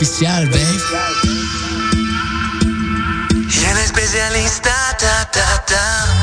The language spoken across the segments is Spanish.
oficial, babe. Y el especialista, ta, ta, ta.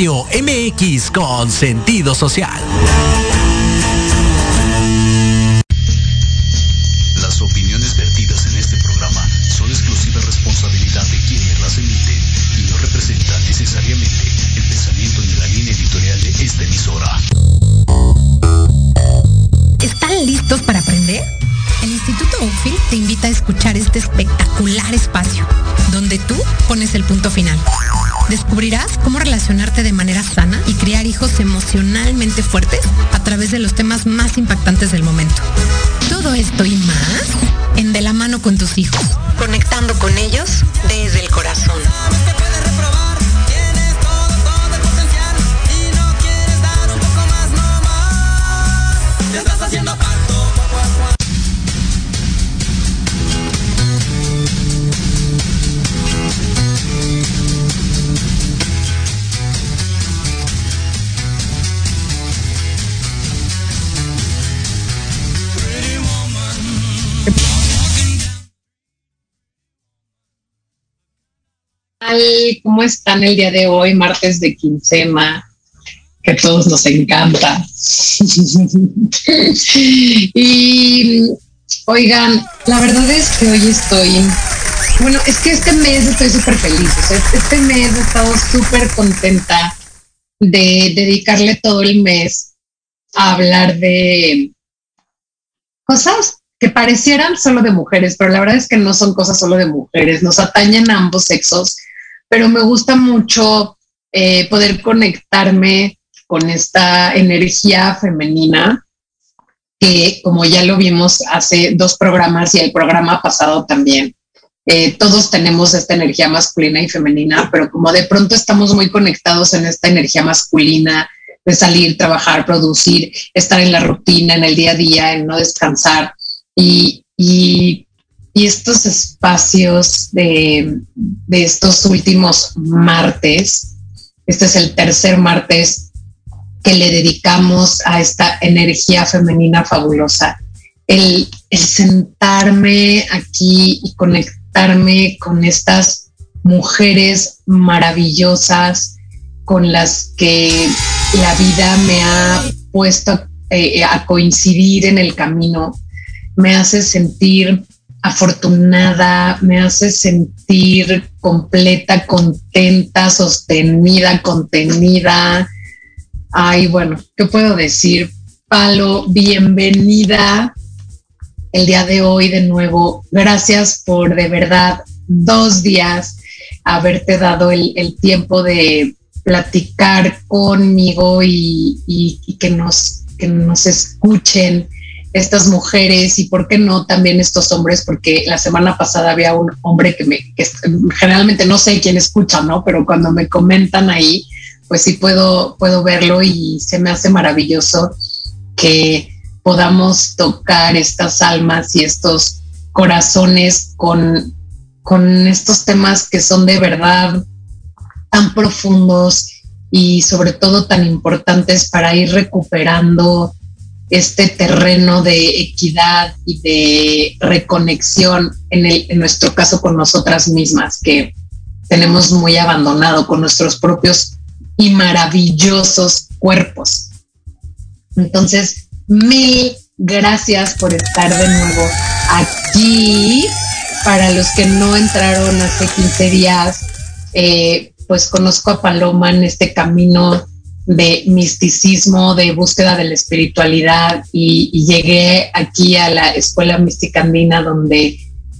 Radio MX con sentido social. Las opiniones vertidas en este programa son exclusiva responsabilidad de quienes las emiten y no representan necesariamente el pensamiento ni la línea editorial de esta emisora. ¿Están listos para aprender? El Instituto Oakfield te invita a escuchar este espectacular espacio, donde tú pones el punto relacionarte de manera sana y criar hijos emocionalmente fuertes a través de los temas más impactantes del momento. ¿Cómo están el día de hoy, martes de quincena? Que a todos nos encanta. y oigan, la verdad es que hoy estoy Bueno, es que este mes estoy súper feliz. este mes he estado súper contenta de dedicarle todo el mes a hablar de cosas que parecieran solo de mujeres, pero la verdad es que no son cosas solo de mujeres, nos atañen a ambos sexos, pero me gusta mucho eh, poder conectarme con esta energía femenina que como ya lo vimos hace dos programas y el programa pasado también, eh, todos tenemos esta energía masculina y femenina, pero como de pronto estamos muy conectados en esta energía masculina de salir, trabajar, producir, estar en la rutina, en el día a día, en no descansar. Y, y, estos espacios de, de estos últimos martes, este es el tercer martes que le dedicamos a esta energía femenina fabulosa. El, sentarme aquí y conectar con estas mujeres maravillosas con las que la vida me ha puesto eh, a coincidir en el camino, me hace sentir afortunada, me hace sentir completa, contenta, sostenida, contenida. Ay, bueno, ¿qué puedo decir? Palo, bienvenida el día de hoy de nuevo. Gracias por de verdad dos días haberte dado el, tiempo de platicar conmigo y, que, nos, que nos escuchen estas mujeres y por qué no también estos hombres, porque la semana pasada había un hombre que me, generalmente no sé quién escucha, ¿no? Pero cuando me comentan ahí, pues sí puedo, puedo verlo y se me hace maravilloso que podamos tocar estas almas y estos corazones con, con estos temas que son de verdad tan profundos y sobre todo tan importantes para ir recuperando este terreno de equidad y de reconexión, en, nuestro caso con nosotras mismas, que tenemos muy abandonado con nuestros propios y maravillosos cuerpos. Entonces, Mil gracias por estar de nuevo aquí. Para los que no entraron hace 15 días, eh, pues conozco a Paloma en este camino de misticismo, de búsqueda de la espiritualidad y, llegué aquí a la Escuela Mística Andina donde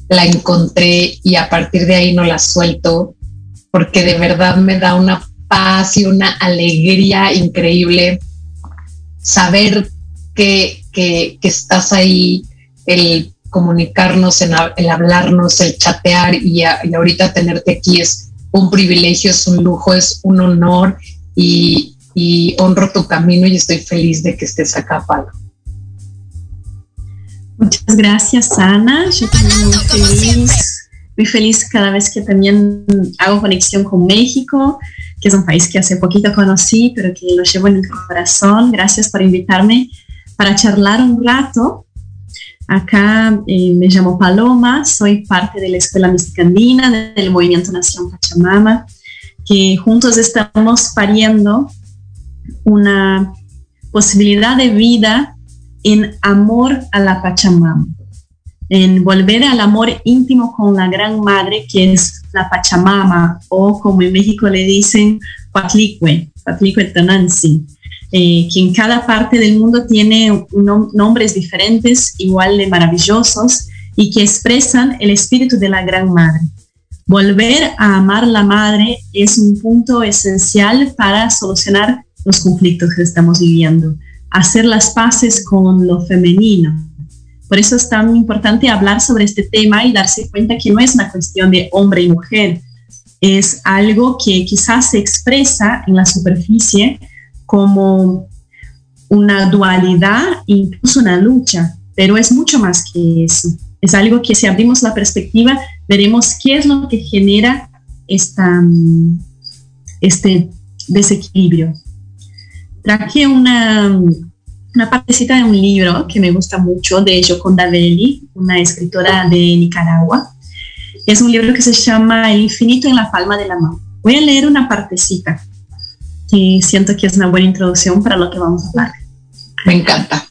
la encontré y a partir de ahí no la suelto porque de verdad me da una paz y una alegría increíble saber que, estás ahí, el comunicarnos, el hablarnos, el chatear y, ahorita tenerte aquí es un privilegio, es un lujo, es un honor y, honro tu camino y estoy feliz de que estés acá, Palo. Muchas gracias, Ana. Yo también muy feliz, muy feliz cada vez que también hago conexión con México, que es un país que hace poquito conocí, pero que lo llevo en el corazón. Gracias por invitarme para charlar un rato. Acá eh, me llamo Paloma, soy parte de la Escuela Mística Andina del Movimiento Nación Pachamama, que juntos estamos pariendo una posibilidad de vida en amor a la Pachamama, en volver al amor íntimo con la Gran Madre, que es la Pachamama, o como en México le dicen, Patlicue, Patlicue Tanansi eh, que en cada parte del mundo tiene nombres diferentes, igual de maravillosos, y que expresan el espíritu de la Gran Madre. Volver a amar la Madre es un punto esencial para solucionar los conflictos que estamos viviendo, hacer las paces con lo femenino. Por eso es tan importante hablar sobre este tema y darse cuenta que no es una cuestión de hombre y mujer, es algo que quizás se expresa en la superficie, como una dualidad, incluso una lucha, pero es mucho más que eso. Es algo que si abrimos la perspectiva, veremos qué es lo que genera esta, este desequilibrio. Traje una, una partecita de un libro que me gusta mucho de Joconda Belli, una escritora de Nicaragua. Es un libro que se llama El infinito en la palma de la mano. Voy a leer una partecita y siento que es una buena introducción para lo que vamos a hablar. Me encanta.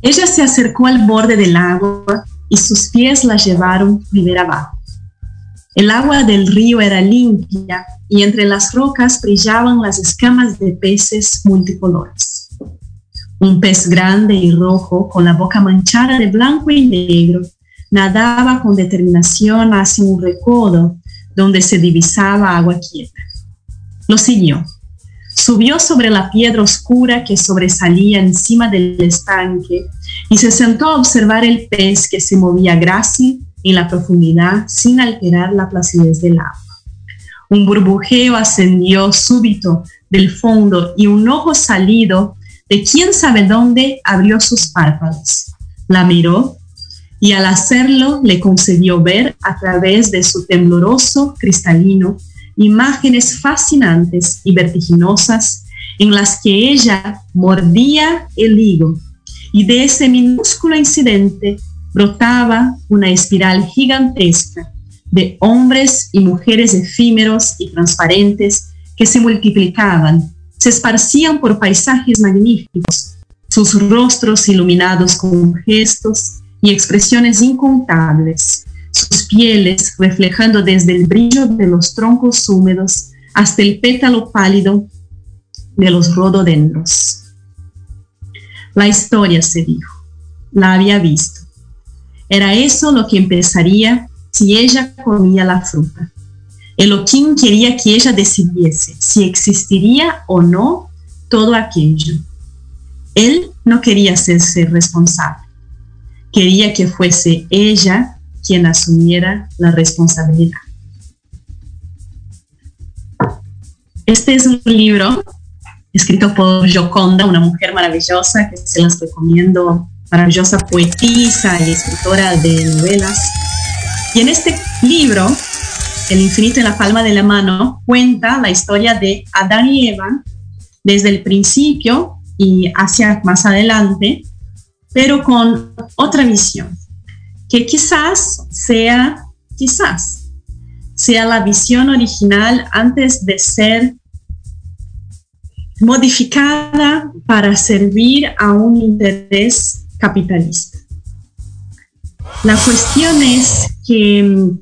Ella se acercó al borde del agua y sus pies la llevaron primero abajo. El agua del río era limpia y entre las rocas brillaban las escamas de peces multicolores. Un pez grande y rojo, con la boca manchada de blanco y negro, nadaba con determinación hacia un recodo donde se divisaba agua quieta. Lo siguió. Subió sobre la piedra oscura que sobresalía encima del estanque y se sentó a observar el pez que se movía grácil en la profundidad sin alterar la placidez del agua. Un burbujeo ascendió súbito del fondo y un ojo salido de quién sabe dónde abrió sus párpados. La miró y al hacerlo le concedió ver a través de su tembloroso cristalino imágenes fascinantes y vertiginosas en las que ella mordía el higo y de ese minúsculo incidente brotaba una espiral gigantesca de hombres y mujeres efímeros y transparentes que se multiplicaban, se esparcían por paisajes magníficos, sus rostros iluminados con gestos y expresiones incontables, sus pieles reflejando desde el brillo de los troncos húmedos hasta el pétalo pálido de los rododendros. La historia se dijo, la había visto. Era eso lo que empezaría si ella comía la fruta. Elohim quería que ella decidiese si existiría o no todo aquello. Él no quería hacerse responsable. Quería que fuese ella quien asumiera la responsabilidad. Este es un libro escrito por Joconda, una mujer maravillosa que se las recomiendo, maravillosa poetisa y escritora de novelas. Y en este libro, El infinito en la palma de la mano, cuenta la historia de Adán y Eva desde el principio y hacia más adelante, pero con otra visión, que quizás sea, quizás, sea la visión original antes de ser modificada para servir a un interés capitalista. La cuestión es que mm,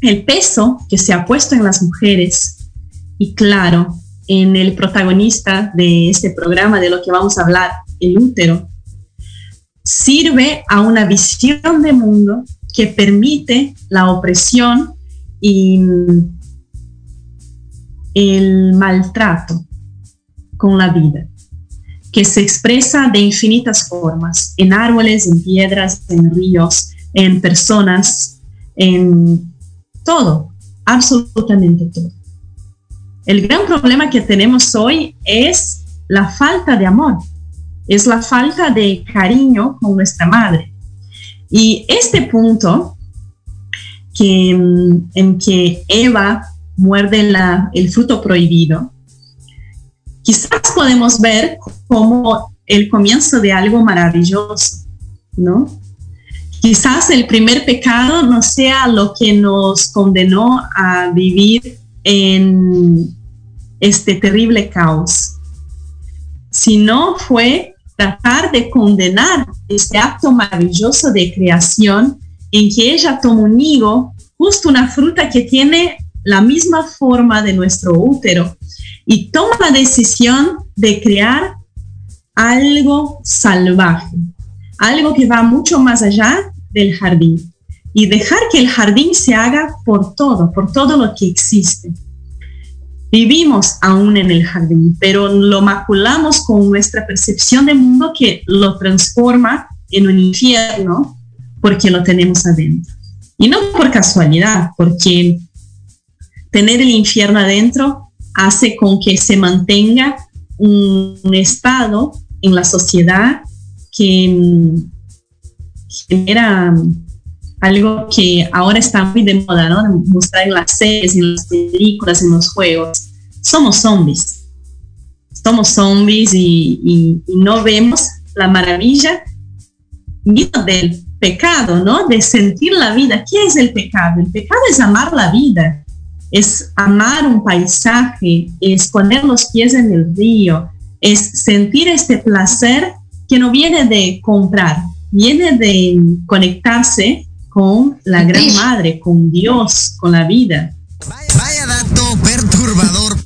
el peso que se ha puesto en las mujeres, y claro, en el protagonista de este programa de lo que vamos a hablar, el útero, sirve a una visión de mundo que permite la opresión y mm, el maltrato con la vida, que se expresa de infinitas formas, en árboles, en piedras, en ríos, en personas, en todo, absolutamente todo. El gran problema que tenemos hoy es la falta de amor, es la falta de cariño con nuestra madre. Y este punto que, mm, en que Eva muerde el fruto prohibido, quizás podemos ver como el comienzo de algo maravilloso, ¿no? Quizás el primer pecado no sea lo que nos condenó a vivir en este terrible caos, sino fue tratar de condenar este acto maravilloso de creación en que ella toma un higo, justo una fruta que tiene la misma forma de nuestro útero, y toma la decisión de crear algo salvaje, algo que va mucho más allá del jardín y dejar que el jardín se haga por todo, por todo lo que existe. Vivimos aún en el jardín, pero lo maculamos con nuestra percepción de mundo que lo transforma en un infierno porque lo tenemos adentro. Y no por casualidad, porque tener el infierno adentro hace con que se mantenga un, estado en la sociedad que mm, genera algo que ahora está muy de moda, ¿no? Mostrar en las series, en las películas, en los juegos. Somos zombies. Somos zombies y, y no vemos la maravilla del pecado, ¿no? De sentir la vida. ¿Qué es el pecado? El pecado es amar la vida es amar un paisaje, es poner los pies en el río, es sentir este placer que no viene de comprar, viene de conectarse con la Gran Madre, con Dios, con la vida. Vaya dato perturbador.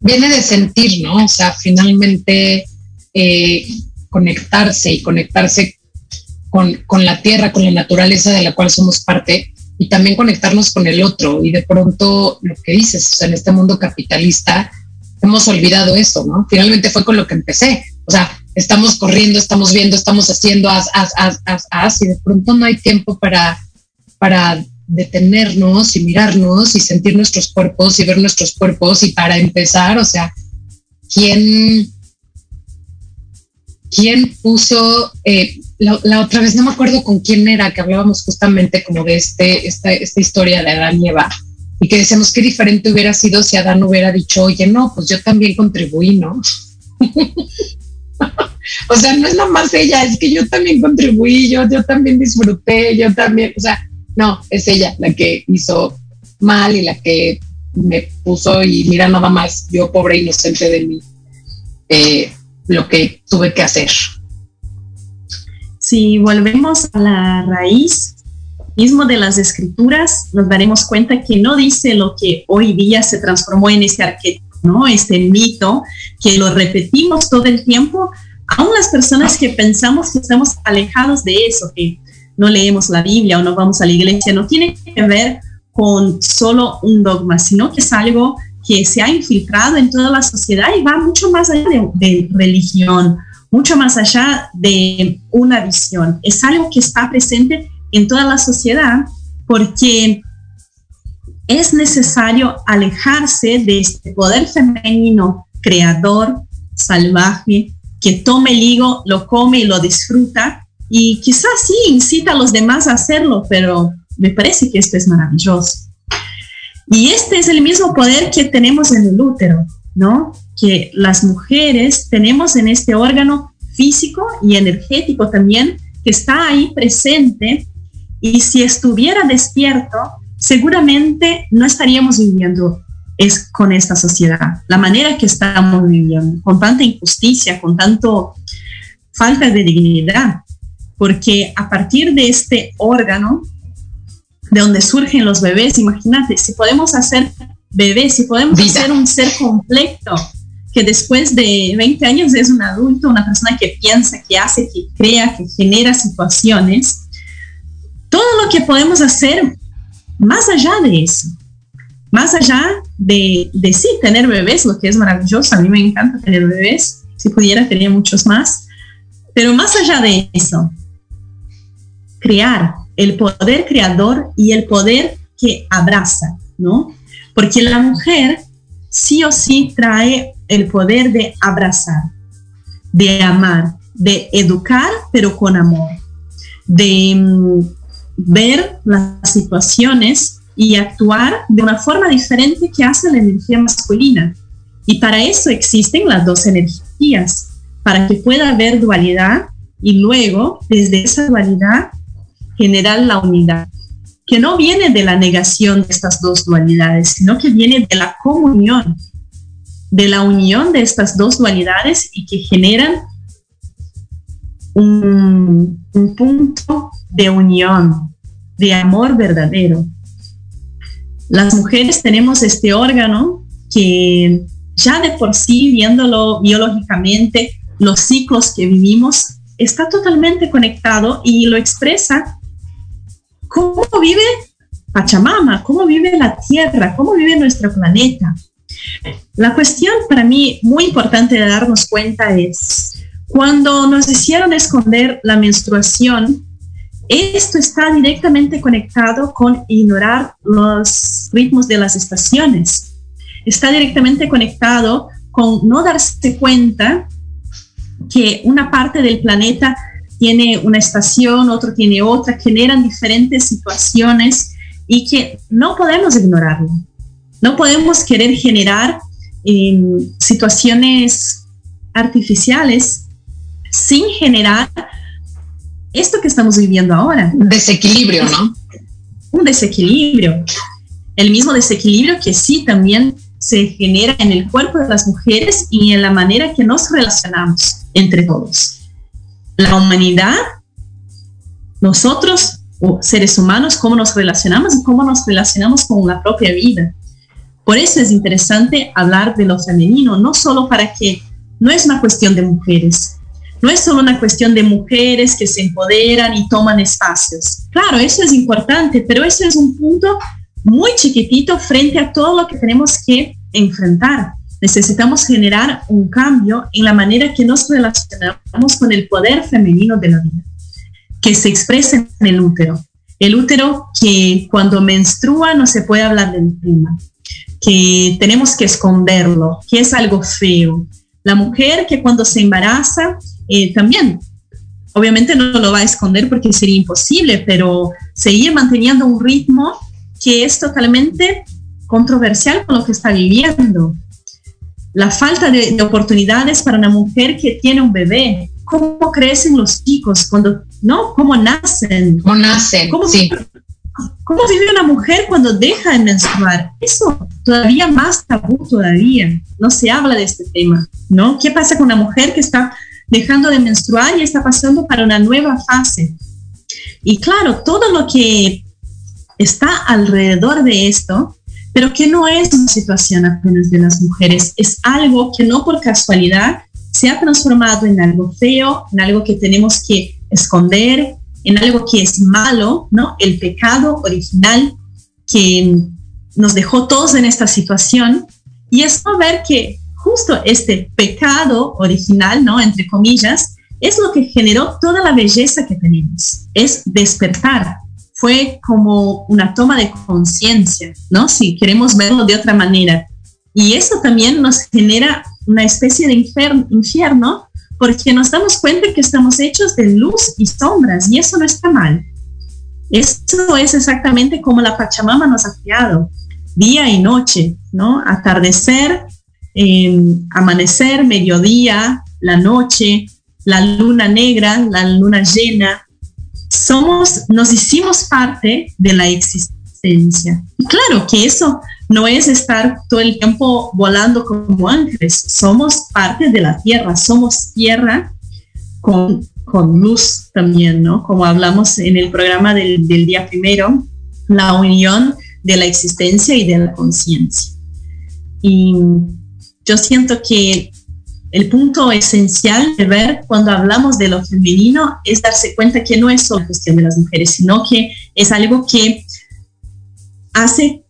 Viene de sentir, ¿no? O sea, finalmente eh, conectarse y conectarse con, con la tierra, con la naturaleza de la cual somos parte y también conectarnos con el otro. Y de pronto, lo que dices, o sea, en este mundo capitalista, hemos olvidado eso, ¿no? Finalmente fue con lo que empecé. O sea, estamos corriendo, estamos viendo, estamos haciendo, as, as, as, as, as, y de pronto no hay tiempo para, para detenernos y mirarnos y sentir nuestros cuerpos y ver nuestros cuerpos. Y para empezar, o sea, ¿quién, quién puso, eh, la, otra vez no me acuerdo con quién era, que hablábamos justamente como de este, esta, esta historia de Adán y Eva, y que decíamos qué diferente hubiera sido si Adán hubiera dicho, oye, no, pues yo también contribuí, ¿no? o sea, no es nada más ella, es que yo también contribuí, yo, yo también disfruté, yo también, o sea, no, es ella la que hizo mal y la que me puso y mira nada más, yo pobre inocente de mí, eh, lo que tuve que hacer. Si volvemos a la raíz mismo de las escrituras, nos daremos cuenta que no dice lo que hoy día se transformó en este arquetipo, ¿no? Este mito, que lo repetimos todo el tiempo, aún las personas que pensamos que estamos alejados de eso, que no leemos la Biblia o no vamos a la iglesia, no tiene que ver con solo un dogma, sino que es algo que se ha infiltrado en toda la sociedad y va mucho más allá de, de religión, mucho más allá de una visión. Es algo que está presente en toda la sociedad porque es necesario alejarse de este poder femenino creador, salvaje, que tome el higo, lo come y lo disfruta y quizás sí incita a los demás a hacerlo, pero me parece que esto es maravilloso. Y este es el mismo poder que tenemos en el útero, ¿no? Que las mujeres tenemos en este órgano físico y energético también, que está ahí presente y si estuviera despierto, seguramente no estaríamos viviendo es con esta sociedad, la manera que estamos viviendo, con tanta injusticia, con tanto falta de dignidad, porque a partir de este órgano, de donde surgen los bebés, imagínate, si podemos hacer bebés, si podemos Vida. hacer un ser completo, que después de 20 años es un adulto, una persona que piensa, que hace, que crea, que genera situaciones, todo lo que podemos hacer más allá de eso, más allá de, de sí tener bebés, lo que es maravilloso, a mí me encanta tener bebés, si pudiera tenía muchos más, pero más allá de eso, crear el poder creador y el poder que abraza, ¿no? Porque la mujer sí o sí trae el poder de abrazar, de amar, de educar, pero con amor, de mm, ver las situaciones y actuar de una forma diferente que hace la energía masculina. Y para eso existen las dos energías, para que pueda haber dualidad y luego, desde esa dualidad, generar la unidad, que no viene de la negación de estas dos dualidades, sino que viene de la comunión, de la unión de estas dos dualidades y que generan un, un punto de unión, de amor verdadero. Las mujeres tenemos este órgano que ya de por sí, viéndolo biológicamente, los ciclos que vivimos, está totalmente conectado y lo expresa cómo vive Pachamama, cómo vive la Tierra, cómo vive nuestro planeta. La cuestión para mí muy importante de darnos cuenta es cuando nos hicieron esconder la menstruación, esto está directamente conectado con ignorar los ritmos de las estaciones. Está directamente conectado con no darse cuenta que una parte del planeta tiene una estación, otro tiene otra, generan diferentes situaciones y que no podemos ignorarlo. No podemos querer generar eh, situaciones artificiales sin generar esto que estamos viviendo ahora. Desequilibrio, ¿no? Un desequilibrio. El mismo desequilibrio que sí también se genera en el cuerpo de las mujeres y en la manera que nos relacionamos entre todos. La humanidad nosotros, seres humanos, cómo nos relacionamos y cómo nos relacionamos con la propia vida. Por eso es interesante hablar de lo femenino, no solo para que no es una cuestión de mujeres, no es solo una cuestión de mujeres que se empoderan y toman espacios. Claro, eso es importante, pero eso es un punto muy chiquitito frente a todo lo que tenemos que enfrentar. Necesitamos generar un cambio en la manera que nos relacionamos con el poder femenino de la vida, que se expresa en el útero. El útero que cuando menstrua no se puede hablar del tema, que tenemos que esconderlo, que es algo feo. La mujer que cuando se embaraza eh, también, obviamente no lo va a esconder porque sería imposible, pero seguir manteniendo un ritmo que es totalmente controversial con lo que está viviendo. La falta de, oportunidades para una mujer que tiene un bebé. ¿Cómo crecen los chicos cuando, no? ¿Cómo nacen? ¿Cómo nacen? ¿Cómo, sí. ¿Cómo vive una mujer cuando deja de menstruar? Eso todavía más tabú todavía. No se habla de este tema, ¿no? ¿Qué pasa con una mujer que está dejando de menstruar y está pasando para una nueva fase? Y claro, todo lo que está alrededor de esto, pero que no es una situación apenas de las mujeres, es algo que no por casualidad se ha transformado en algo feo, en algo que tenemos que esconder, en algo que es malo, ¿no? El pecado original que nos dejó todos en esta situación y es no ver que justo este pecado original, ¿no? Entre comillas, es lo que generó toda la belleza que tenemos, es despertar, fue como una toma de conciencia, ¿no? Si queremos verlo de otra manera. Y eso también nos genera una especie de infierno porque nos damos cuenta que estamos hechos de luz y sombras y eso no está mal. Eso es exactamente como la Pachamama nos ha creado, día y noche, ¿no? Atardecer, em, amanecer, mediodía, la noche, la luna negra, la luna llena, somos, nos hicimos parte de la existencia. Claro que eso no es estar todo el tiempo volando como ángeles, somos parte de la tierra, somos tierra con, con luz también, ¿no? Como hablamos en el programa del, del día primero, la unión de la existencia y de la conciencia. Y yo siento que el punto esencial de ver cuando hablamos de lo femenino es darse cuenta que no es solo cuestión de las mujeres, sino que es algo que hace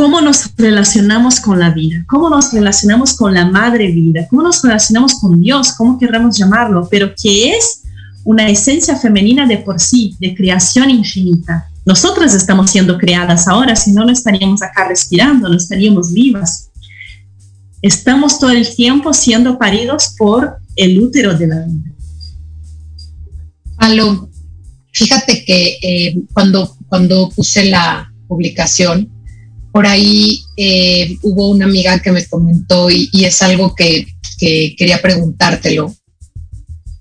cómo nos relacionamos con la vida, cómo nos relacionamos con la madre vida, cómo nos relacionamos con Dios, cómo querramos llamarlo, pero que es una esencia femenina de por sí, de creación infinita. Nosotras estamos siendo creadas ahora, si no, no estaríamos acá respirando, no estaríamos vivas. Estamos todo el tiempo siendo paridos por el útero de la vida. Aló, fíjate que eh, cuando, cuando puse la publicación, por ahí eh, hubo una amiga que me comentó y, es algo que, quería preguntártelo.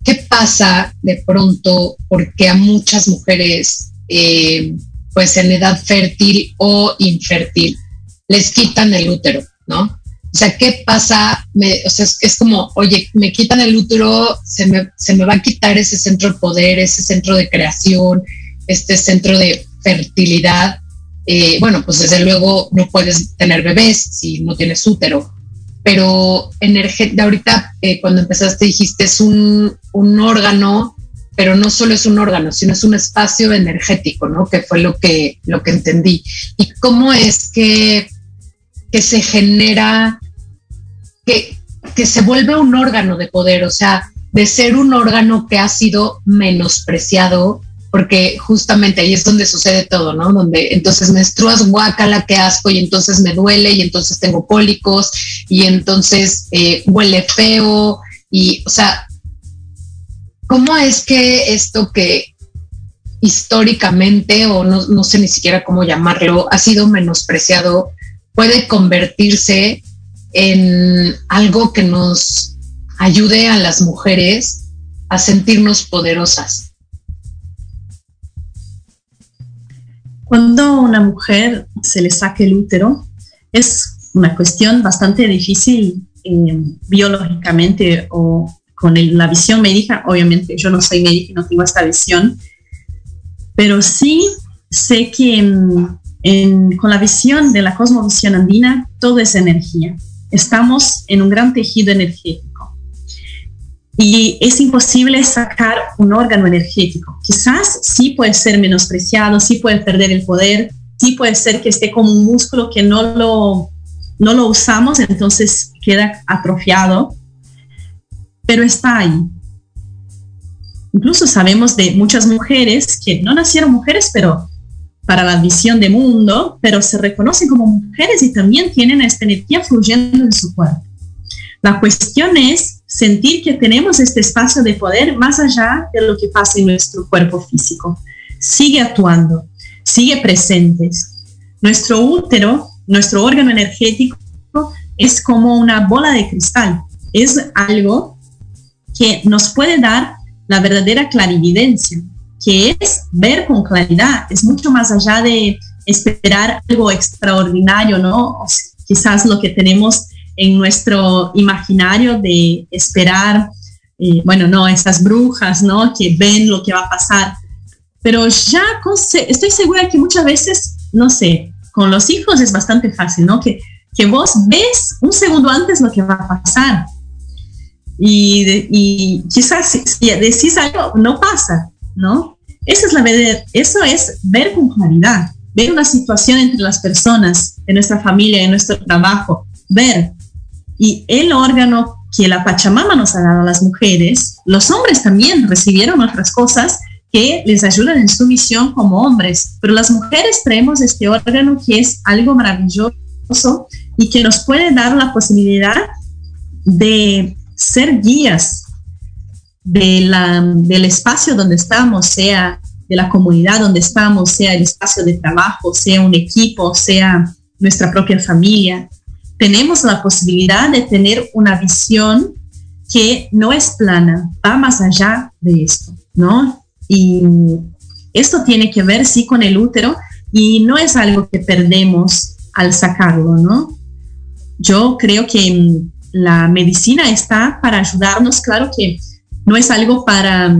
¿Qué pasa de pronto porque a muchas mujeres, eh, pues en edad fértil o infértil, les quitan el útero, ¿no? O sea, ¿qué pasa? o sea, es, como, oye, me quitan el útero, se me, se me va a quitar ese centro de poder, ese centro de creación, este centro de fertilidad. Eh, bueno, pues desde luego no puedes tener bebés si no tienes útero, pero ahorita eh, cuando empezaste dijiste es un, un, órgano, pero no solo es un órgano, sino es un espacio energético, ¿no? Que fue lo que, lo que entendí. ¿Y cómo es que que se genera, que, que se vuelve un órgano de poder, o sea, de ser un órgano que ha sido menospreciado, porque justamente ahí es donde sucede todo, ¿no? Donde entonces menstruas guácala, qué asco, y entonces me duele, y entonces tengo cólicos, y entonces eh, huele feo, y, o sea, ¿cómo es que esto que históricamente, o no, no sé ni siquiera cómo llamarlo, ha sido menospreciado, puede convertirse en algo que nos ayude a las mujeres a sentirnos poderosas. Cuando una mujer se le saque el útero, es una cuestión bastante difícil eh, biológicamente o con el- la visión médica, obviamente yo no soy médica y no tengo esta visión, pero sí sé que mm, en- con la visión de la cosmovisión andina, todo es energía. Estamos en un gran tejido energético y es imposible sacar un órgano energético. Quizás sí puede ser menospreciado, sí puede perder el poder, sí puede ser que esté como un músculo que no lo, no lo usamos, entonces queda atrofiado, pero está ahí. Incluso sabemos de muchas mujeres que no nacieron mujeres, pero para la visión de mundo, pero se reconocen como mujeres y también tienen esta energía fluyendo en su cuerpo. La cuestión es sentir que tenemos este espacio de poder más allá de lo que pasa en nuestro cuerpo físico. Sigue actuando, sigue presente. Nuestro útero, nuestro órgano energético, es como una bola de cristal. Es algo que nos puede dar la verdadera clarividencia, que es ver con claridad, es mucho más allá de esperar algo extraordinario, ¿no? O quizás lo que tenemos en nuestro imaginario de esperar, eh, bueno, no, estas brujas, ¿no? Que ven lo que va a pasar. Pero ya con estoy segura que muchas veces, no sé, con los hijos es bastante fácil, ¿no? Que, que vos ves un segundo antes lo que va a pasar. Y, y quizás si, si decís algo, no pasa, ¿no? Esa es la verdad, eso es ver con claridad, ver una situación entre las personas, en nuestra familia, en nuestro trabajo, ver. Y el órgano que la Pachamama nos ha dado a las mujeres, los hombres también recibieron otras cosas que les ayudan en su misión como hombres, pero las mujeres traemos este órgano que es algo maravilloso y que nos puede dar la posibilidad de ser guías de la, del espacio donde estamos, sea de la comunidad donde estamos, sea el espacio de trabajo, sea un equipo, sea nuestra propia familia. Tenemos la posibilidad de tener una visión que no es plana, va más allá de esto, ¿no? Y esto tiene que ver, sí, con el útero y no es algo que perdemos al sacarlo, ¿no? Yo creo que mm, la medicina está para ayudarnos, claro que no es algo para,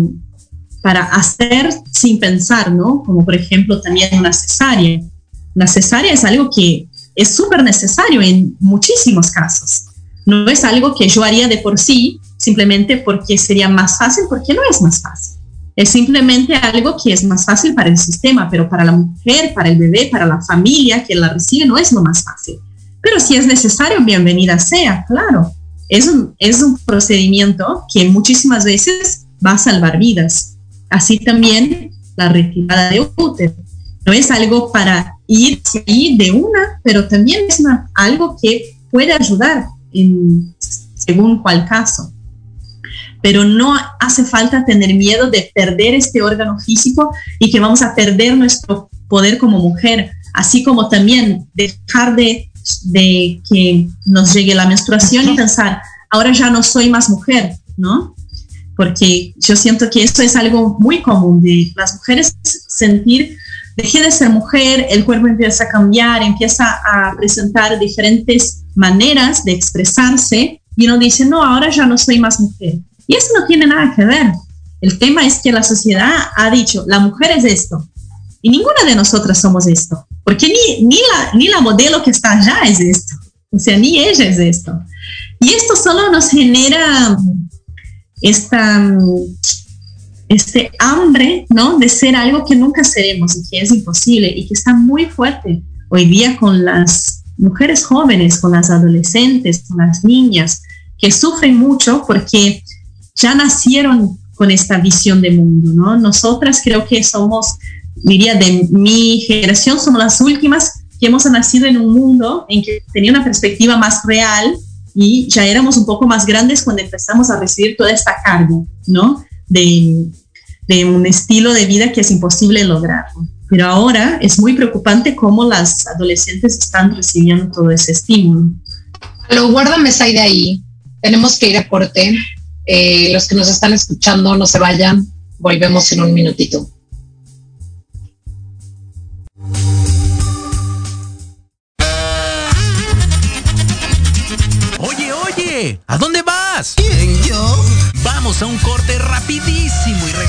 para hacer sin pensar, ¿no? Como por ejemplo también una cesárea. Una cesárea es algo que es súper necesario en muchísimos casos. No es algo que yo haría de por sí simplemente porque sería más fácil, porque no es más fácil. Es simplemente algo que es más fácil para el sistema, pero para la mujer, para el bebé, para la familia que la recibe no es lo más fácil. Pero si es necesario, bienvenida sea, claro. Es un, es un procedimiento que muchísimas veces va a salvar vidas. Así también la retirada de útero. No es algo para ir ahí de una, pero también es una, algo que puede ayudar en, según cuál caso. Pero no hace falta tener miedo de perder este órgano físico y que vamos a perder nuestro poder como mujer, así como también dejar de, de que nos llegue la menstruación y pensar, ahora ya no soy más mujer, ¿no? Porque yo siento que esto es algo muy común de las mujeres sentir, dejé de ser mujer, el cuerpo empieza a cambiar, empieza a presentar diferentes maneras de expresarse y uno dice, no, ahora ya no soy más mujer. Y eso no tiene nada que ver. El tema es que la sociedad ha dicho, la mujer es esto, y ninguna de nosotras somos esto, porque ni, ni, la, ni la modelo que está allá es esto, o sea, ni ella es esto. Y esto solo nos genera esta, este hambre, ¿no? De ser algo que nunca seremos y que es imposible y que está muy fuerte hoy día con las mujeres jóvenes, con las adolescentes, con las niñas, que sufren mucho porque ya nacieron con esta visión de mundo, ¿no? Nosotras creo que somos, diría, de mi generación, somos las últimas que hemos nacido en un mundo en que tenía una perspectiva más real y ya éramos un poco más grandes cuando empezamos a recibir toda esta carga, ¿no? De, de un estilo de vida que es imposible lograr. Pero ahora es muy preocupante cómo las adolescentes están recibiendo todo ese estímulo. Lo guárdame esa de ahí. Tenemos que ir a corte. Eh, los que nos están escuchando, no se vayan. Volvemos en un minutito. Oye, oye, Oye, ¿a dónde vas? ¿Quién, yo? Vamos a un corte rapidísimo y regresamos.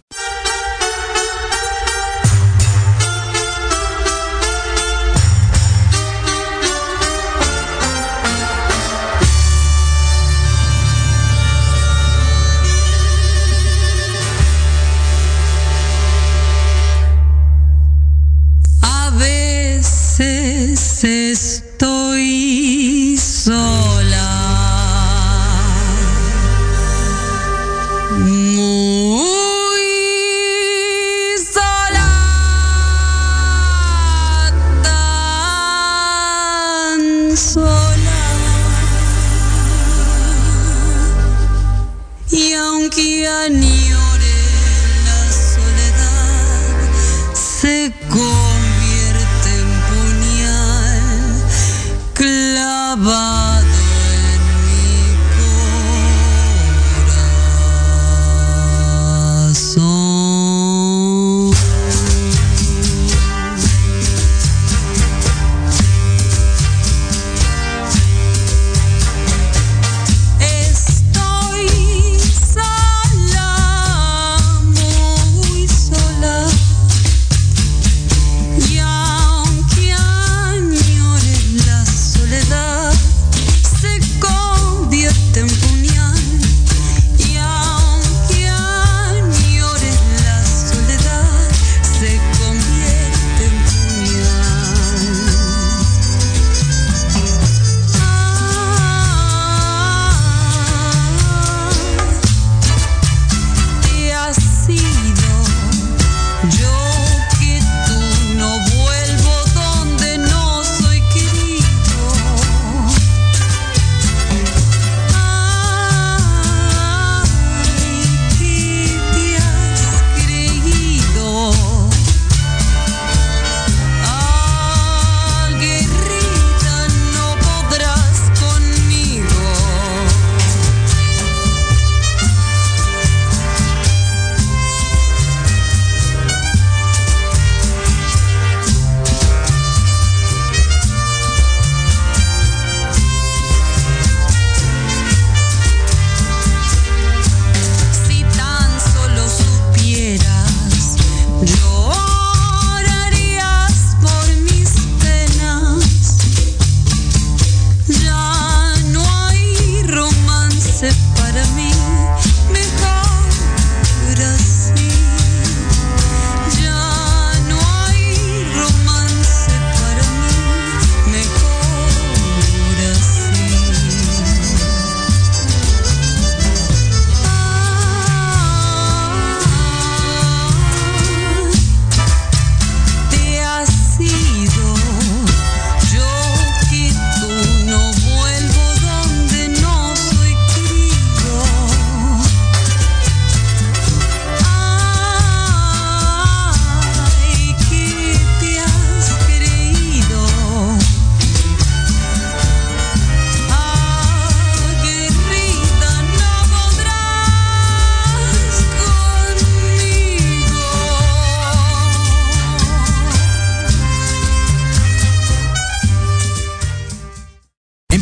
Estoy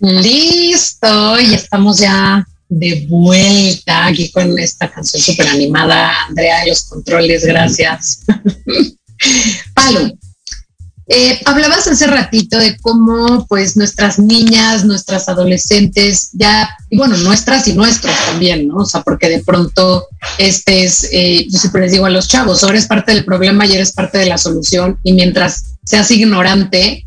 Listo, y estamos ya de vuelta aquí con esta canción súper animada. Andrea, los controles, gracias. Palo, eh, hablabas hace ratito de cómo pues nuestras niñas, nuestras adolescentes, ya, y bueno, nuestras y nuestros también, ¿no? O sea, porque de pronto este es, eh, yo siempre les digo a los chavos, ahora eres parte del problema y eres parte de la solución, y mientras seas ignorante,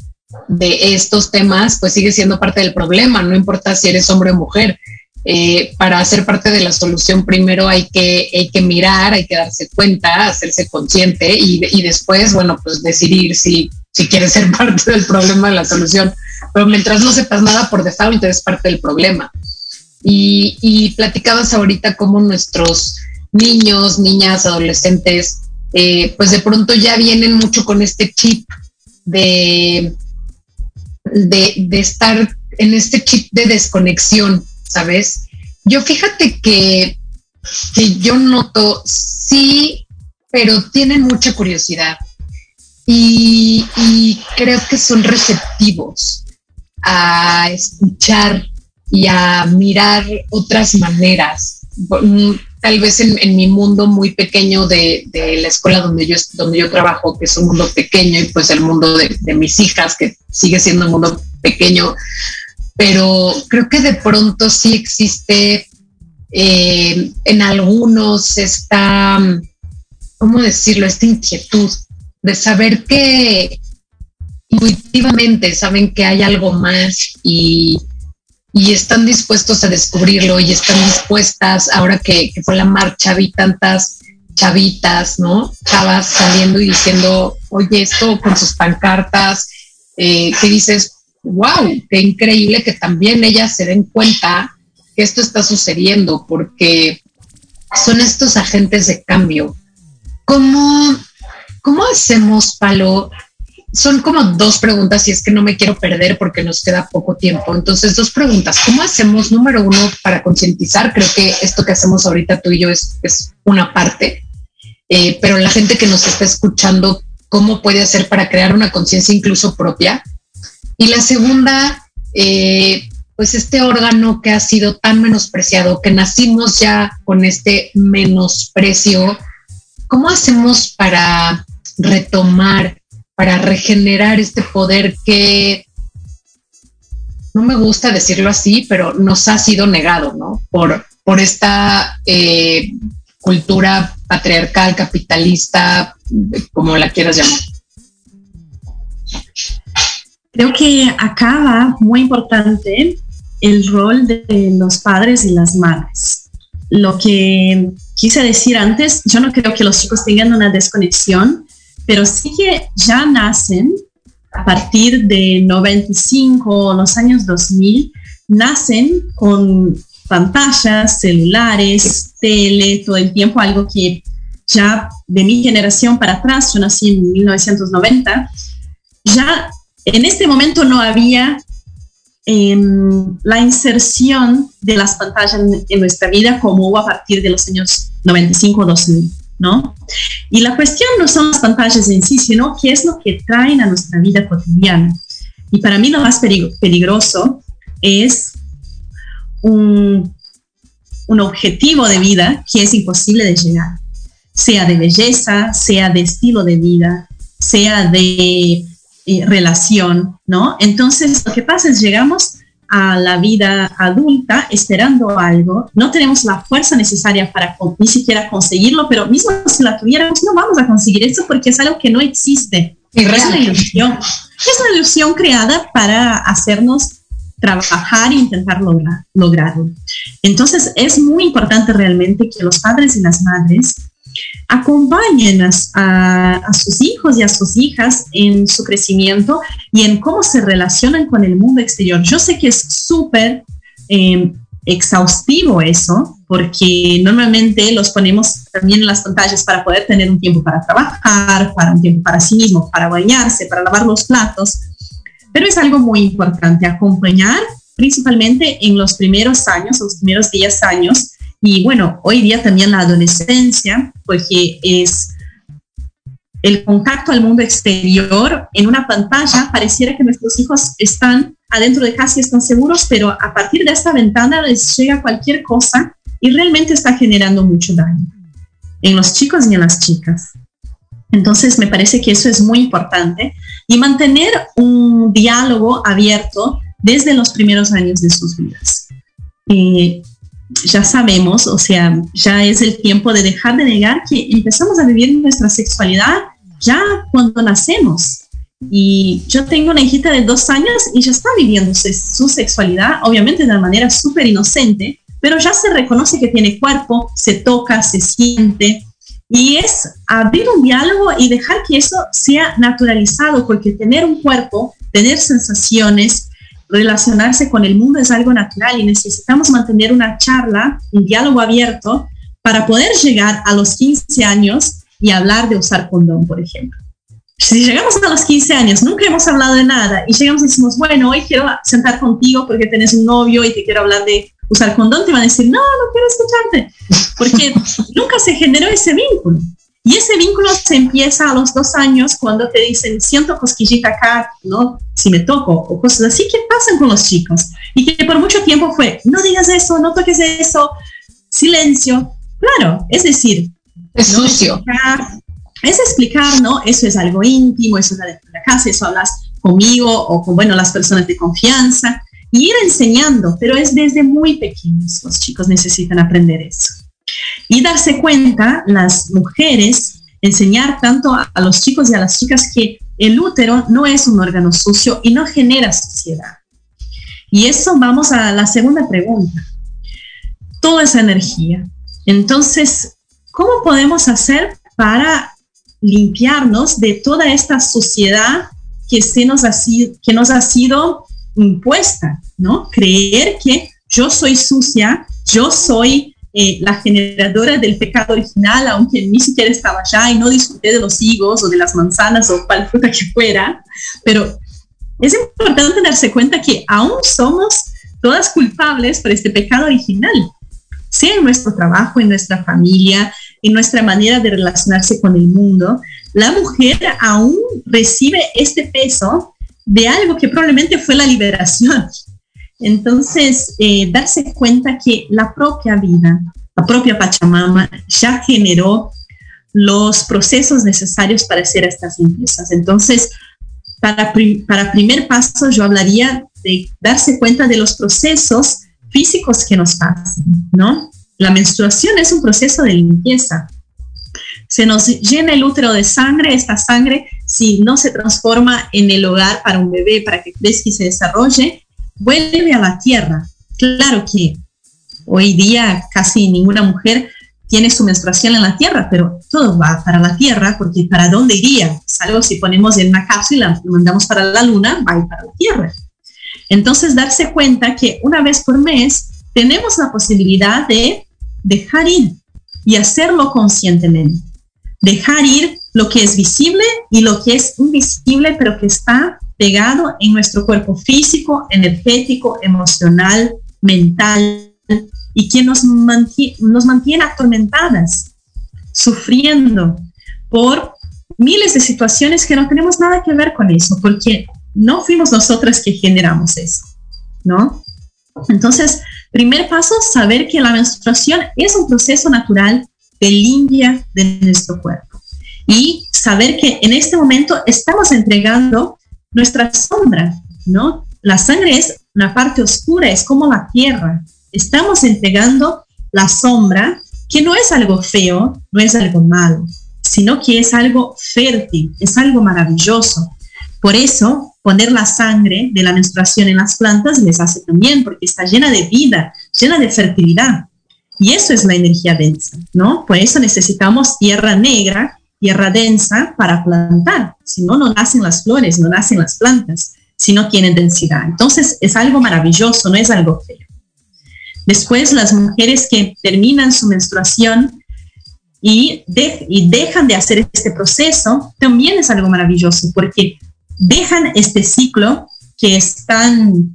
de estos temas, pues sigue siendo parte del problema, no importa si eres hombre o mujer. Eh, para ser parte de la solución primero hay que, hay que mirar, hay que darse cuenta, hacerse consciente y, y después, bueno, pues decidir si, si quieres ser parte del problema de la solución. Pero mientras no sepas nada por default, eres parte del problema. Y, y platicabas ahorita cómo nuestros niños, niñas, adolescentes, eh, pues de pronto ya vienen mucho con este chip de, de, estar en este chip de desconexión, ¿sabes? Yo fíjate que, que yo noto, sí, pero tienen mucha curiosidad y, y, creo que son receptivos a escuchar y a mirar otras maneras. Tal vez en, mi mundo muy pequeño de, la escuela donde yo, donde yo trabajo, que es un mundo pequeño, y pues el mundo de, de mis hijas, que sigue siendo un mundo pequeño, pero creo que de pronto sí existe eh, en algunos esta, ¿cómo decirlo?, esta inquietud de saber que intuitivamente saben que hay algo más y, y están dispuestos a descubrirlo y están dispuestas, ahora que, que, fue la marcha, vi tantas chavitas, ¿no? Chavas saliendo y diciendo, oye, esto con sus pancartas, eh, que dices, wow, qué increíble que también ellas se den cuenta que esto está sucediendo, porque son estos agentes de cambio. ¿Cómo, cómo hacemos, Palo? Son como dos preguntas y es que no me quiero perder porque nos queda poco tiempo. Entonces, dos preguntas. ¿Cómo hacemos, número uno, para concientizar? Creo que esto que hacemos ahorita tú y yo es, es una parte, eh, pero la gente que nos está escuchando, ¿cómo puede hacer para crear una conciencia incluso propia? Y la segunda, eh, pues este órgano que ha sido tan menospreciado, que nacimos ya con este menosprecio, ¿cómo hacemos para retomar, para regenerar este poder que, no me gusta decirlo así, pero nos ha sido negado, ¿no? Por, por esta eh, cultura patriarcal, capitalista, como la quieras llamar. Creo que acaba muy importante el rol de los padres y las madres. Lo que quise decir antes, yo no creo que los chicos tengan una desconexión, pero sí que ya nacen a partir de 95 los años 2000, nacen con pantallas, celulares, tele, todo el tiempo, algo que ya de mi generación para atrás, yo nací en 1990, ya en este momento no había eh, la inserción de las pantallas en, en, nuestra vida como hubo a partir de los años 95-2000, ¿no? Y la cuestión no son las pantallas en sí, sino qué es lo que traen a nuestra vida cotidiana. Y para mí lo más peligroso es un, un objetivo de vida que es imposible de llegar, sea de belleza, sea de estilo de vida, sea de eh, relación, ¿no? Entonces, lo que pasa es llegamos a la vida adulta esperando algo, no tenemos la fuerza necesaria para ni siquiera conseguirlo, pero mismo si la tuviéramos, no vamos a conseguir eso porque es algo que no existe. Es una ilusión. Es una ilusión creada para hacernos trabajar e intentar lograr, lograrlo. Entonces, es muy importante realmente que los padres y las madres acompañen a, sus hijos y a sus hijas en su crecimiento y en cómo se relacionan con el mundo exterior. Yo sé que es súper eh, exhaustivo eso, porque normalmente los ponemos también en las pantallas para poder tener un tiempo para trabajar, para un tiempo para sí mismo, para bañarse, para lavar los platos, pero es algo muy importante acompañar principalmente en los primeros años, los primeros 10 años, y bueno, hoy día también la adolescencia, porque es el contacto al mundo exterior en una pantalla, pareciera que nuestros hijos están adentro de casa y están seguros, pero a partir de esta ventana les llega cualquier cosa y realmente está generando mucho daño en los chicos y en las chicas. Entonces, me parece que eso es muy importante y mantener un diálogo abierto desde los primeros años de sus vidas. Eh, ya sabemos, o sea, ya es el tiempo de dejar de negar que empezamos a vivir nuestra sexualidad ya cuando nacemos. Y yo tengo una hijita de dos años y ya está viviendo su, sexualidad, obviamente de una manera súper inocente, pero ya se reconoce que tiene cuerpo, se toca, se siente. Y es abrir un diálogo y dejar que eso sea naturalizado, porque tener un cuerpo, tener sensaciones, relacionarse con el mundo es algo natural y necesitamos mantener una charla, un diálogo abierto para poder llegar a los 15 años y hablar de usar condón, por ejemplo. Si llegamos a los 15 años, nunca hemos hablado de nada y llegamos y decimos, bueno, hoy quiero sentar contigo porque tienes un novio y te quiero hablar de usar condón, te van a decir, no, no quiero escucharte, porque nunca se generó ese vínculo. Y ese vínculo se empieza a los dos años cuando te dicen, siento cosquillita acá, ¿no? Si me toco, o cosas así que pasan con los chicos. Y que por mucho tiempo fue, no digas eso, no toques eso, silencio. Claro, es decir, es sucio. Explicar, es explicar, ¿no? Eso es algo íntimo, eso es de la casa, eso hablas conmigo o con, bueno, las personas de confianza. Y ir enseñando, pero es desde muy pequeños. Los chicos necesitan aprender eso. Y darse cuenta, las mujeres, enseñar tanto a, los chicos y a las chicas que el útero no es un órgano sucio y no genera suciedad. Y eso vamos a la segunda pregunta. Toda esa energía. Entonces, ¿cómo podemos hacer para limpiarnos de toda esta suciedad que, se nos, ha sido, que nos ha sido impuesta? ¿no? Creer que yo soy sucia, yo soy eh, la generadora del pecado original, aunque ni siquiera estaba allá y no disfruté de los higos o de las manzanas o cual fruta que fuera, pero es importante darse cuenta que aún somos todas culpables por este pecado original, sea en nuestro trabajo, en nuestra familia, en nuestra manera de relacionarse con el mundo. La mujer aún recibe este peso de algo que probablemente fue la liberación, entonces, eh, darse cuenta que la propia vida, la propia Pachamama ya generó los procesos necesarios para hacer estas limpiezas. Entonces, para, para primer paso, yo hablaría de darse cuenta de los procesos físicos que nos pasan, ¿no? La menstruación es un proceso de limpieza. Se nos llena el útero de sangre, esta sangre, si no se transforma en el hogar para un bebé, para que crezca y se desarrolle, vuelve a la tierra. Claro que hoy día casi ninguna mujer tiene su menstruación en la tierra, pero todo va para la tierra, porque ¿para dónde iría? Salvo si ponemos en una cápsula y mandamos para la luna, va a ir para la tierra. Entonces, darse cuenta que una vez por mes tenemos la posibilidad de dejar ir y hacerlo conscientemente. Dejar ir lo que es visible y lo que es invisible, pero que está pegado en nuestro cuerpo físico, energético, emocional, mental, y que nos mantiene, nos mantiene atormentadas, sufriendo por miles de situaciones que no tenemos nada que ver con eso, porque no fuimos nosotras que generamos eso, ¿no? Entonces, primer paso, saber que la menstruación es un proceso natural de limpia de nuestro cuerpo y saber que en este momento estamos entregando nuestra sombra, ¿no? La sangre es una parte oscura, es como la tierra. Estamos entregando la sombra, que no es algo feo, no es algo malo, sino que es algo fértil, es algo maravilloso. Por eso, poner la sangre de la menstruación en las plantas les hace también, porque está llena de vida, llena de fertilidad. Y eso es la energía densa, ¿no? Por eso necesitamos tierra negra tierra densa para plantar. Si no, no nacen las flores, no nacen las plantas, si no tienen densidad. Entonces es algo maravilloso, no es algo feo. Después las mujeres que terminan su menstruación y, dejan de hacer este proceso, también es algo maravilloso porque dejan este ciclo que es tan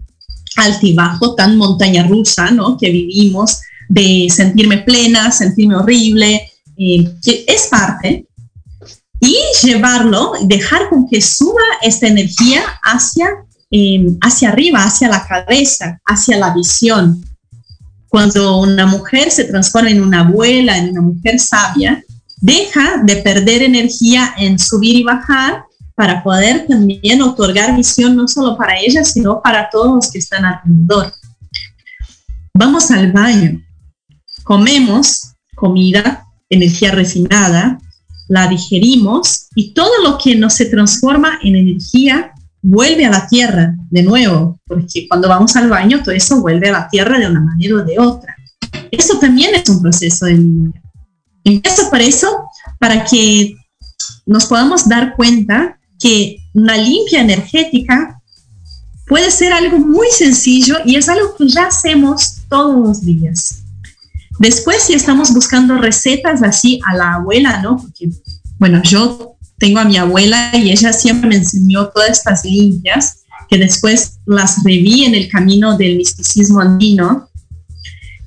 altibajo, tan montaña rusa, ¿no? Que vivimos de sentirme plena, sentirme horrible, eh, que es parte, y llevarlo, dejar con que suba esta energía hacia, em, hacia arriba, hacia la cabeza, hacia la visión. Cuando una mujer se transforma en una abuela, en una mujer sabia, deja de perder energía en subir y bajar para poder también otorgar visión no solo para ella, sino para todos los que están alrededor. Vamos al baño, comemos comida, energía refinada, la digerimos y todo lo que no se transforma en energía vuelve a la tierra de nuevo, porque cuando vamos al baño todo eso vuelve a la tierra de una manera o de otra. Eso también es un proceso de limpia. Empiezo por eso, para que nos podamos dar cuenta que una limpia energética puede ser algo muy sencillo y es algo que ya hacemos todos los días. Después, si estamos buscando recetas así a la abuela, ¿no? Porque, bueno, yo tengo a mi abuela y ella siempre me enseñó todas estas limpias que después las reví en el camino del misticismo andino.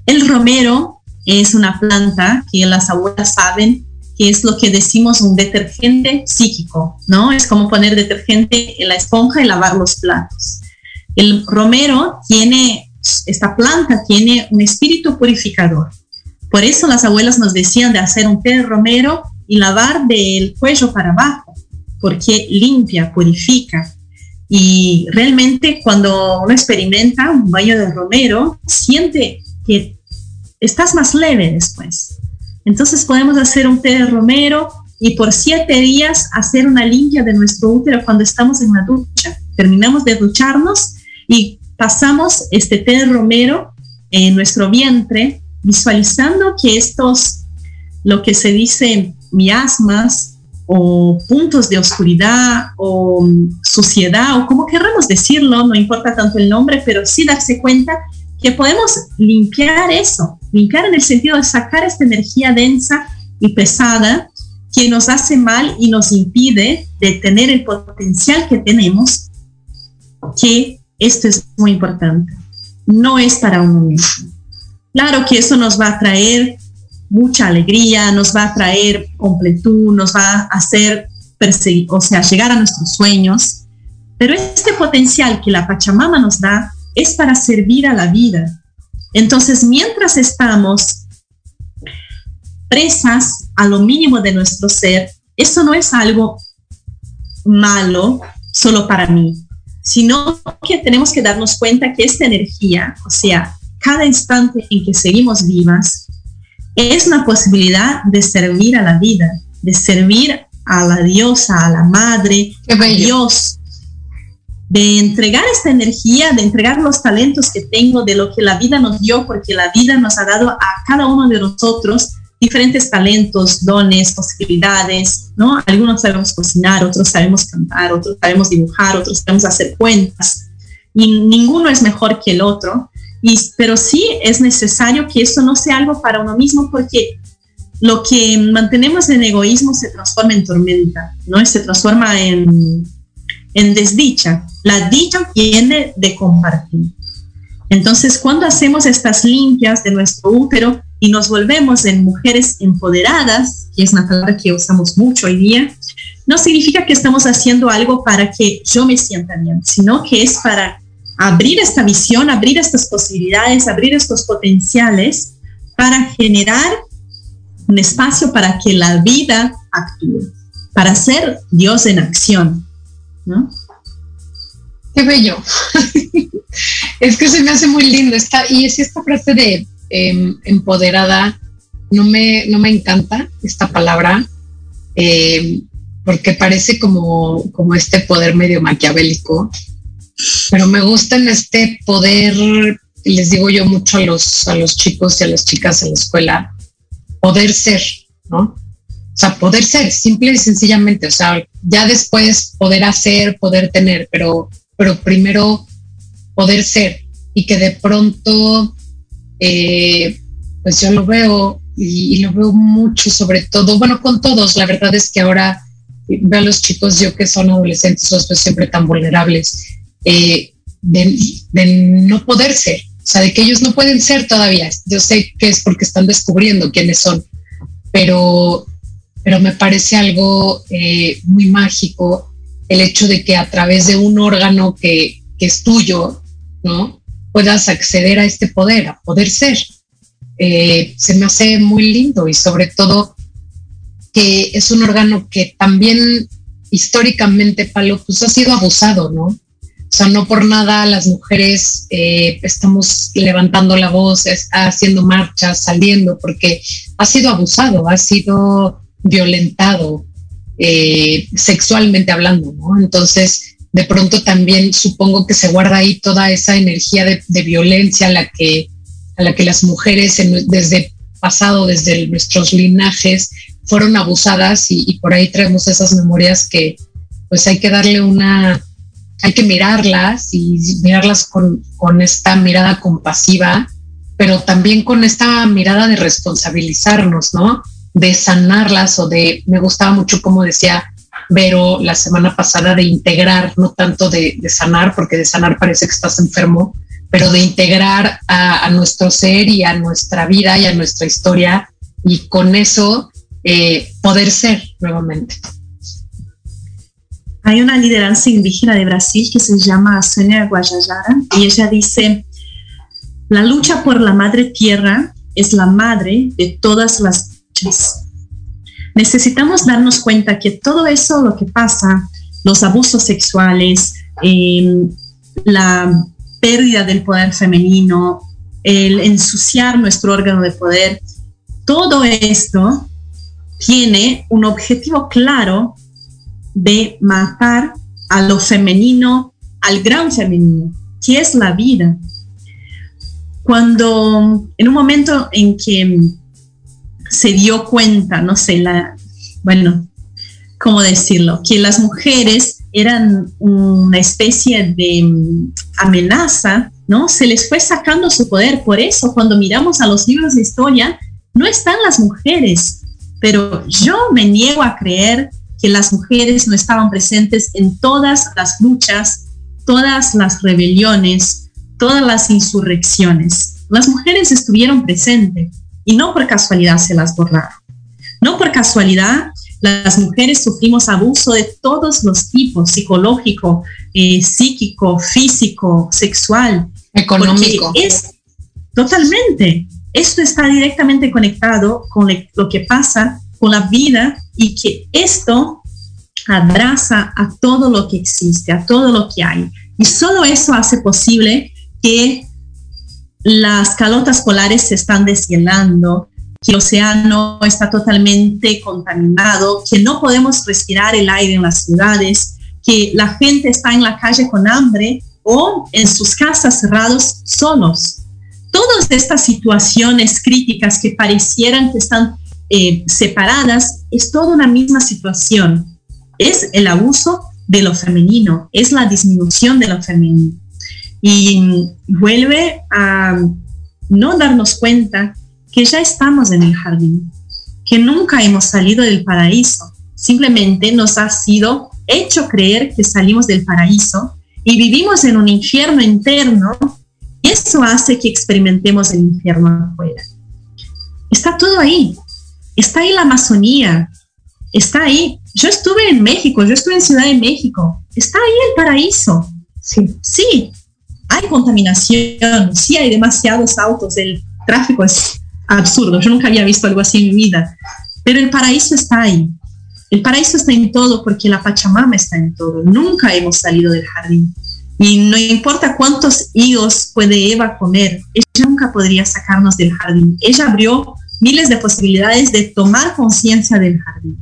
El romero es una planta que las abuelas saben que es lo que decimos un detergente psíquico, ¿no? Es como poner detergente en la esponja y lavar los platos. El romero tiene, esta planta tiene un espíritu purificador. Por eso las abuelas nos decían de hacer un té de romero y lavar del cuello para abajo, porque limpia, purifica. Y realmente cuando uno experimenta un baño de romero, siente que estás más leve después. Entonces podemos hacer un té de romero y por siete días hacer una limpia de nuestro útero cuando estamos en la ducha. Terminamos de ducharnos y pasamos este té de romero en nuestro vientre, visualizando que estos, lo que se dice miasmas o puntos de oscuridad o suciedad o como queramos decirlo, no importa tanto el nombre, pero sí darse cuenta que podemos limpiar eso, limpiar en el sentido de sacar esta energía densa y pesada que nos hace mal y nos impide de tener el potencial que tenemos, que esto es muy importante. No es para uno mismo. Claro que eso nos va a traer mucha alegría, nos va a traer completud, nos va a hacer perseguir, o sea, llegar a nuestros sueños, pero este potencial que la Pachamama nos da es para servir a la vida. Entonces, mientras estamos presas a lo mínimo de nuestro ser, eso no es algo malo solo para mí, sino que tenemos que darnos cuenta que esta energía, o sea, cada instante en que seguimos vivas, es una posibilidad de servir a la vida, de servir a la diosa, a la madre, a Dios, de entregar esta energía, de entregar los talentos que tengo, de lo que la vida nos dio, porque la vida nos ha dado a cada uno de nosotros diferentes talentos, dones, posibilidades, ¿no? Algunos sabemos cocinar, otros sabemos cantar, otros sabemos dibujar, otros sabemos hacer cuentas, y ninguno es mejor que el otro, y, pero sí es necesario que eso no sea algo para uno mismo, porque lo que mantenemos en egoísmo se transforma en tormenta, ¿no? Se transforma en, en desdicha. La dicha viene de compartir. Entonces, cuando hacemos estas limpias de nuestro útero y nos volvemos en mujeres empoderadas, que es una palabra que usamos mucho hoy día, no significa que estamos haciendo algo para que yo me sienta bien, sino que es para abrir esta visión, abrir estas posibilidades, abrir estos potenciales para generar un espacio para que la vida actúe, para ser Dios en acción. ¿no? Qué bello. es que se me hace muy lindo. Esta, y es esta frase de em, empoderada, no me, no me encanta esta palabra, em, porque parece como, como este poder medio maquiavélico, pero me gusta en este poder, les digo yo mucho a los, a los chicos y a las chicas en la escuela, poder ser, ¿no? O sea, poder ser, simple y sencillamente, o sea, ya después poder hacer, poder tener, pero pero primero poder ser y que de pronto, eh, pues yo lo veo y, lo veo mucho, sobre todo, bueno, con todos, la verdad es que ahora veo a los chicos, yo que son adolescentes, los veo siempre tan vulnerables, eh, de, no poder ser, o sea, de que ellos no pueden ser todavía. Yo sé que es porque están descubriendo quiénes son, pero, pero me parece algo eh, muy mágico el hecho de que a través de un órgano que, es tuyo, ¿no? Puedas acceder a este poder, a poder ser. Eh, se me hace muy lindo y sobre todo que es un órgano que también históricamente, Palo, pues ha sido abusado, ¿no? O sea, no por nada las mujeres eh, estamos levantando la voz, haciendo marchas, saliendo, porque ha sido abusado, ha sido violentado, eh, sexualmente hablando, ¿no? Entonces, de pronto también supongo que se guarda ahí toda esa energía de, violencia a la que, a la que las mujeres desde pasado, desde nuestros linajes, fueron abusadas y, por ahí traemos esas memorias que pues hay que darle una, hay que mirarlas y mirarlas con, con esta mirada compasiva, pero también con esta mirada de responsabilizarnos, ¿no? De sanarlas o de, me gustaba mucho como decía Vero la semana pasada, de integrar, no tanto de, sanar, porque de sanar parece que estás enfermo, pero de integrar a, nuestro ser y a nuestra vida y a nuestra historia y con eso eh, poder ser nuevamente. Hay una lideranza indígena de Brasil que se llama Sonia Guajajara y ella dice, la lucha por la madre tierra es la madre de todas las luchas. Necesitamos darnos cuenta que todo eso, lo que pasa, los abusos sexuales, em, la pérdida del poder femenino, el ensuciar nuestro órgano de poder, todo esto tiene un objetivo claro de matar a lo femenino, al gran femenino, que es la vida. Cuando en un momento en que se dio cuenta, no sé, la, bueno, ¿cómo decirlo? Que las mujeres eran una especie de mm, amenaza, ¿no? Se les fue sacando su poder. Por eso, cuando miramos a los libros de historia, no están las mujeres, pero yo me niego a creer que las mujeres no estaban presentes en todas las luchas, todas las rebeliones, todas las insurrecciones. Las mujeres estuvieron presentes y no por casualidad se las borraron. No por casualidad las mujeres sufrimos abuso de todos los tipos, psicológico, eh, psíquico, físico, sexual. Económico. Es totalmente. Esto está directamente conectado con lo que pasa con la vida y que esto abraza a todo lo que existe, a todo lo que hay. Y solo eso hace posible que las calotas polares se están deshielando, que el océano está totalmente contaminado, que no podemos respirar el aire en las ciudades, que la gente está en la calle con hambre o en sus casas cerrados solos. Todas estas situaciones críticas que parecieran que están eh, separadas es toda una misma situación. Es el abuso de lo femenino, es la disminución de lo femenino y vuelve a no darnos cuenta que ya estamos en el jardín, que nunca hemos salido del paraíso, simplemente nos ha sido hecho creer que salimos del paraíso y vivimos en un infierno interno y eso hace que experimentemos el infierno afuera. Está todo ahí, está ahí la Amazonía, está ahí. Yo estuve en México, yo estuve en Ciudad de México, está ahí el paraíso. Sí, sí, hay contaminación, sí hay demasiados autos, el tráfico es absurdo, yo nunca había visto algo así en mi vida, pero el paraíso está ahí. El paraíso está en todo porque la Pachamama está en todo. Nunca hemos salido del jardín. Y no importa cuántos higos puede Eva comer, ella nunca podría sacarnos del jardín. Ella abrió miles de posibilidades de tomar conciencia del jardín.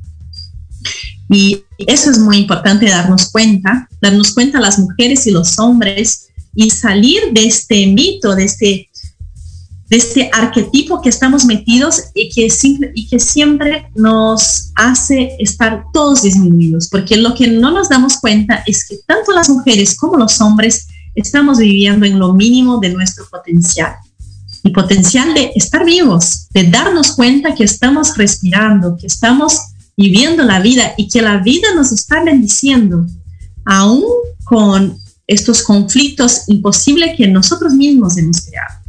Y eso es muy importante darnos cuenta, darnos cuenta las mujeres y los hombres y salir de este mito, de este, de este arquetipo que estamos metidos y que, y que siempre nos hace estar todos disminuidos, porque lo que no nos damos cuenta es que tanto las mujeres como los hombres estamos viviendo en lo mínimo de nuestro potencial. Y potencial de estar vivos, de darnos cuenta que estamos respirando, que estamos viviendo la vida y que la vida nos está bendiciendo, aún con estos conflictos imposibles que nosotros mismos hemos creado,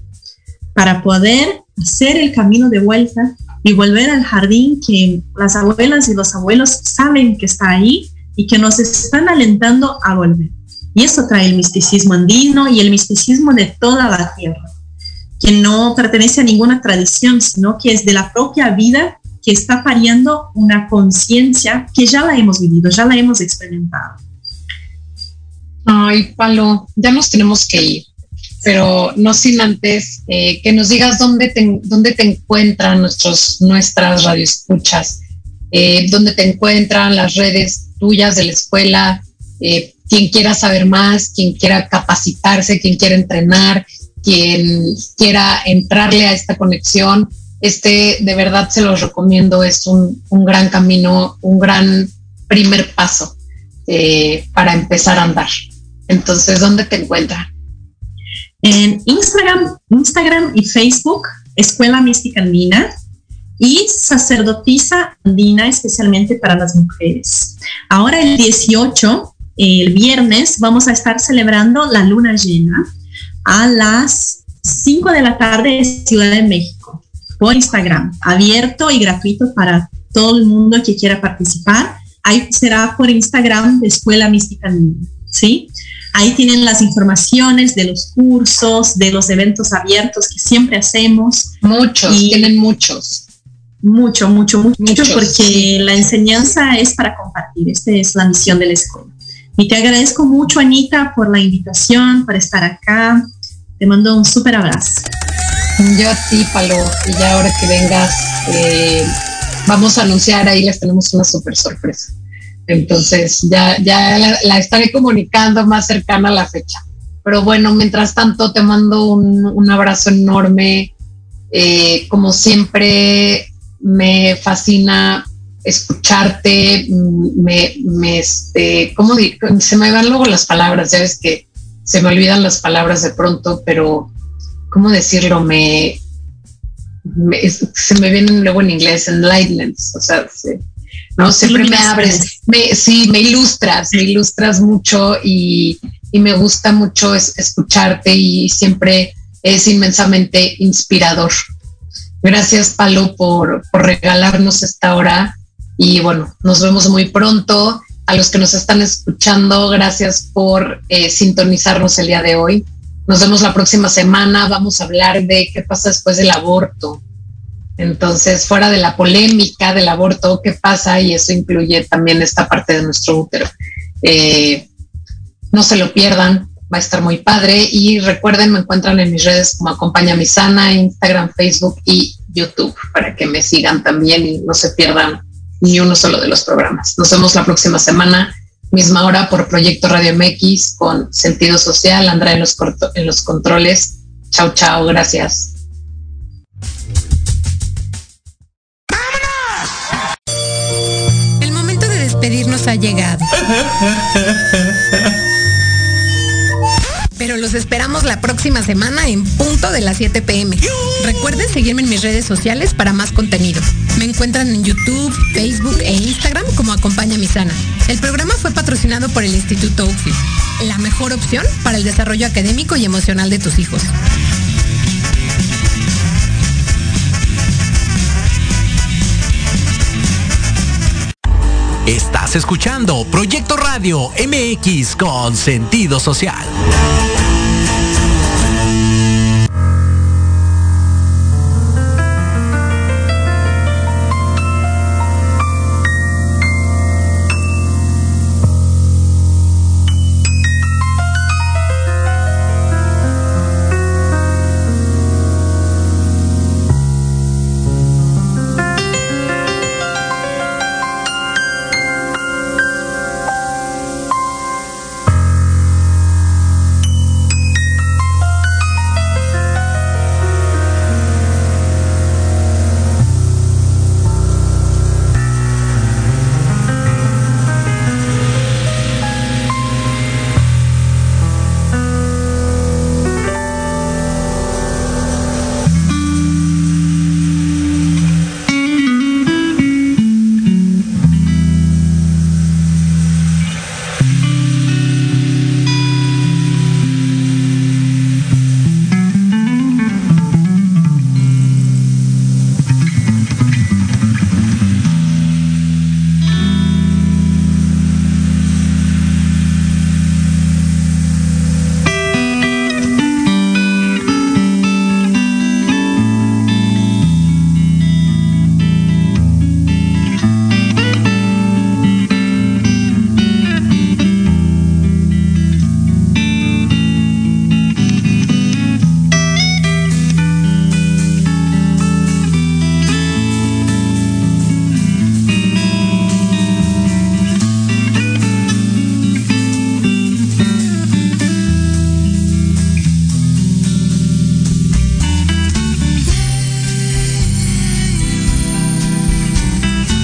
para poder hacer el camino de vuelta y volver al jardín que las abuelas y los abuelos saben que está ahí y que nos están alentando a volver. Y eso trae el misticismo andino y el misticismo de toda la tierra, que no pertenece a ninguna tradición, sino que es de la propia vida que está pariendo una conciencia que ya la hemos vivido, ya la hemos experimentado. Ay, Palo, ya nos tenemos que ir, pero no sin antes eh, que nos digas dónde te, dónde te encuentran nuestros, nuestras radioescuchas eh, dónde te encuentran las redes tuyas de la escuela, eh, quien quiera saber más, quien quiera capacitarse, quien quiera entrenar, quien quiera entrarle a esta conexión. Este de verdad se los recomiendo, es un, un gran camino, un gran primer paso eh, para empezar a andar. Entonces, ¿dónde te encuentran? En Instagram, Instagram y Facebook, Escuela Mística Andina y sacerdotisa andina especialmente para las mujeres. Ahora el 18, el viernes, vamos a estar celebrando la luna llena a las 5 de la tarde en Ciudad de México por Instagram, abierto y gratuito para todo el mundo que quiera participar. Ahí será por Instagram de Escuela Mística Andina, ¿sí? Ahí tienen las informaciones de los cursos, de los eventos abiertos que siempre hacemos. Muchos, tienen muchos. Mucho, mucho, mucho, mucho, porque la enseñanza es para compartir. Esta es la misión de la escuela. Y te agradezco mucho, Anita, por la invitación, por estar acá. Te mando un súper abrazo. Yo a ti, Palo. Y ya ahora que vengas, eh, vamos a anunciar ahí, les tenemos una súper sorpresa. Entonces ya, ya la, estaré comunicando más cercana a la fecha. Pero bueno, mientras tanto te mando un, un abrazo enorme. Eh, como siempre, me fascina escucharte, me, me este, ¿cómo se me van luego las palabras, ya ves que se me olvidan las palabras de pronto, pero ¿cómo decirlo? Me, se me vienen luego en inglés, enlightenment, o sea, ¿no? Siempre me abres, me, sí, me ilustras, me ilustras mucho y, y me gusta mucho escucharte y siempre es inmensamente inspirador. Gracias, Palo, por, por regalarnos esta hora y bueno, nos vemos muy pronto. A los que nos están escuchando, gracias por eh, sintonizarnos el día de hoy. Nos vemos la próxima semana. Vamos a hablar de qué pasa después del aborto. Entonces, fuera de la polémica del aborto, ¿qué pasa? Y eso incluye también esta parte de nuestro útero. Eh, no se lo pierdan, va a estar muy padre. Y recuerden, me encuentran en mis redes como Acompaña Mi Sana, Instagram, Facebook y YouTube, para que me sigan también y no se pierdan ni uno solo de los programas. Nos vemos la próxima semana, misma hora por Proyecto Radio MX con Sentido Social. Andrea en los, en los controles. Chao, chao, gracias. pedirnos ha llegado. Pero los esperamos la próxima semana en punto de las 7 pm. Recuerden seguirme en mis redes sociales para más contenido. Me encuentran en YouTube, Facebook e Instagram como Acompaña Mi Sana. El programa fue patrocinado por el Instituto UFI, la mejor opción para el desarrollo académico y emocional de tus hijos. Estás escuchando Proyecto Radio MX con sentido social.